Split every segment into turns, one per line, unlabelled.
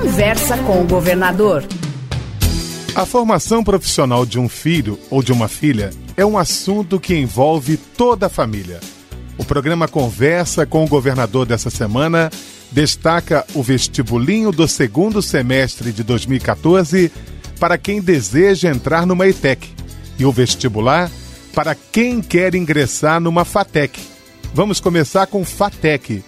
Conversa com o governador.
A formação profissional de um filho ou de uma filha é um assunto que envolve toda a família. O programa Conversa com o governador dessa semana destaca o vestibulinho do segundo semestre de 2014 para quem deseja entrar numa ETEC e o vestibular para quem quer ingressar numa FATEC. Vamos começar com FATEC.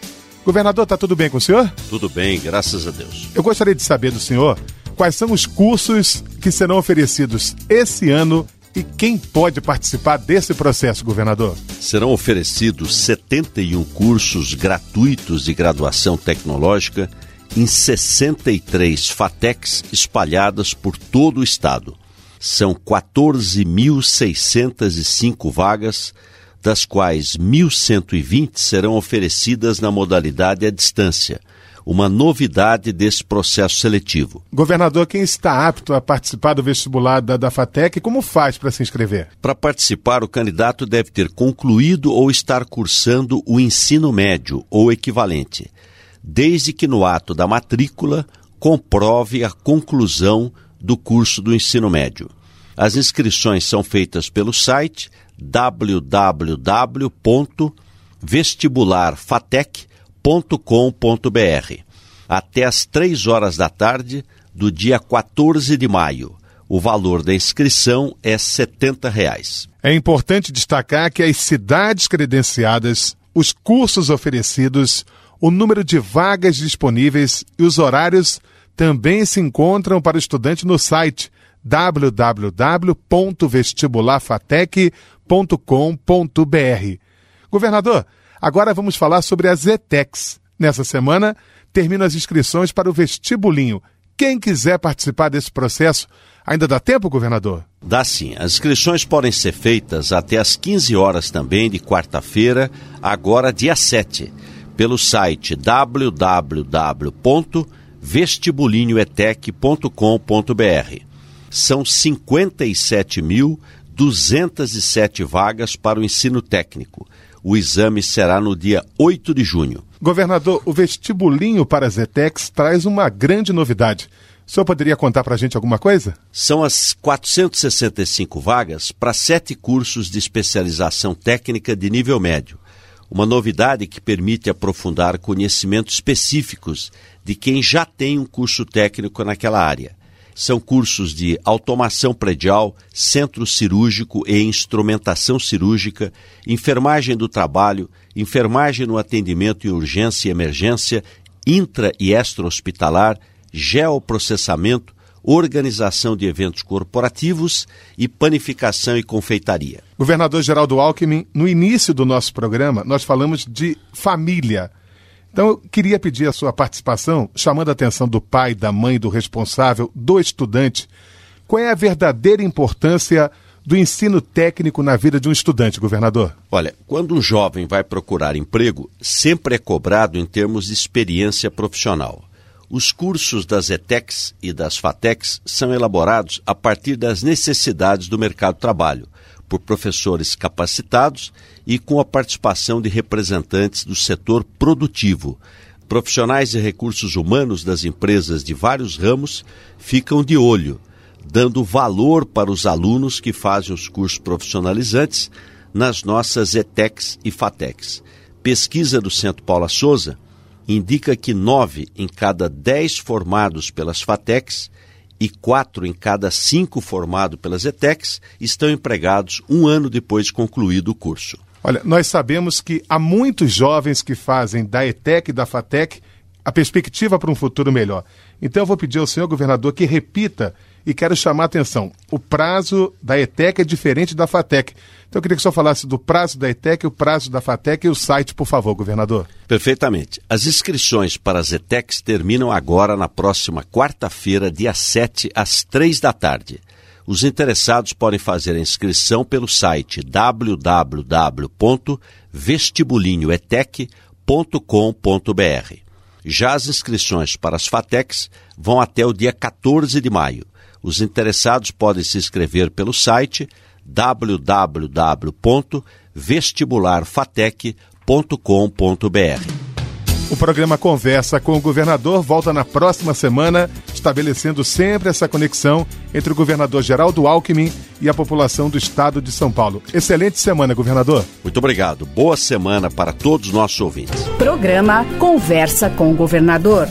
Governador, está tudo bem com o senhor?
Tudo bem, graças a Deus.
Eu gostaria de saber do senhor quais são os cursos que serão oferecidos esse ano e quem pode participar desse processo, governador?
Serão oferecidos 71 cursos gratuitos de graduação tecnológica em 63 FATECs espalhadas por todo o estado. São 14.605 vagas, das quais 1.120 serão oferecidas na modalidade à distância uma novidade desse processo seletivo.
Governador, quem está apto a participar do vestibular da, da FATEC, como faz para se inscrever?
Para participar, o candidato deve ter concluído ou estar cursando o ensino médio ou equivalente, desde que no ato da matrícula comprove a conclusão do curso do ensino médio. As inscrições são feitas pelo site www.vestibularfatec.com www.cultura.com.br até às três horas da tarde do dia 14 de maio. O valor da inscrição é 70 reais.
É importante destacar que as cidades credenciadas, os cursos oferecidos, o número de vagas disponíveis e os horários também se encontram para o estudante no site www.vestibularfatec.com.br. Governador, Agora vamos falar sobre as ETECs. Nessa semana, terminam as inscrições para o vestibulinho. Quem quiser participar desse processo, ainda dá tempo, governador?
Dá sim. As inscrições podem ser feitas até às 15 horas também de quarta-feira, agora dia 7, pelo site www.vestibulinhoetec.com.br. São 57.207 vagas para o ensino técnico o exame será no dia 8 de junho.
Governador, o vestibulinho para as ETECs traz uma grande novidade. O senhor poderia contar para a gente alguma coisa?
São as 465 vagas para sete cursos de especialização técnica de nível médio. Uma novidade que permite aprofundar conhecimentos específicos de quem já tem um curso técnico naquela área. São cursos de automação predial, centro cirúrgico e instrumentação cirúrgica, enfermagem do trabalho, enfermagem no atendimento em urgência e emergência, intra e extra-hospitalar, geoprocessamento, organização de eventos corporativos e panificação e confeitaria.
Governador Geraldo Alckmin, no início do nosso programa, nós falamos de família. Então, eu queria pedir a sua participação, chamando a atenção do pai, da mãe, do responsável, do estudante. Qual é a verdadeira importância do ensino técnico na vida de um estudante, governador?
Olha, quando um jovem vai procurar emprego, sempre é cobrado em termos de experiência profissional. Os cursos das ETECs e das FATECs são elaborados a partir das necessidades do mercado de trabalho por professores capacitados e com a participação de representantes do setor produtivo. Profissionais de recursos humanos das empresas de vários ramos ficam de olho, dando valor para os alunos que fazem os cursos profissionalizantes nas nossas ETECs e FATECs. Pesquisa do Centro Paula Souza indica que nove em cada dez formados pelas FATECs e quatro em cada cinco formados pelas ETECs estão empregados um ano depois de concluído o curso.
Olha, nós sabemos que há muitos jovens que fazem da ETEC e da FATEC a perspectiva para um futuro melhor. Então eu vou pedir ao senhor governador que repita e quero chamar a atenção. O prazo da ETEC é diferente da FATEC. Então eu queria que o senhor falasse do prazo da ETEC, o prazo da FATEC e o site, por favor, governador.
Perfeitamente. As inscrições para as ETECs terminam agora na próxima quarta-feira, dia 7, às 3 da tarde. Os interessados podem fazer a inscrição pelo site www.vestibulinhoetec.com.br. Já as inscrições para as FATECs vão até o dia 14 de maio. Os interessados podem se inscrever pelo site www.vestibularfatec.com.br.
O programa Conversa com o Governador volta na próxima semana, estabelecendo sempre essa conexão entre o governador Geraldo Alckmin e a população do estado de São Paulo. Excelente semana, governador.
Muito obrigado. Boa semana para todos os nossos ouvintes.
Programa Conversa com o Governador.